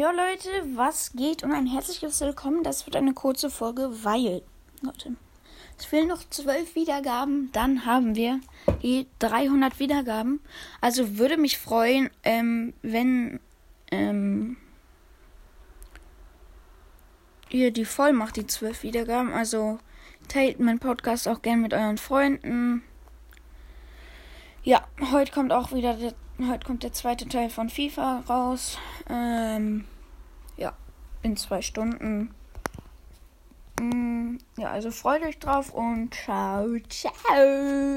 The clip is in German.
Ja, Leute, was geht? Und ein herzliches Willkommen. Das wird eine kurze Folge, weil, Leute, es fehlen noch zwölf Wiedergaben. Dann haben wir die 300 Wiedergaben. Also würde mich freuen, ähm, wenn ähm, ihr die voll macht, die zwölf Wiedergaben. Also teilt meinen Podcast auch gern mit euren Freunden. Ja, heute kommt auch wieder der, heute kommt der zweite Teil von FIFA raus. Ähm, ja, in zwei Stunden. Mm, ja, also freut euch drauf und ciao, ciao.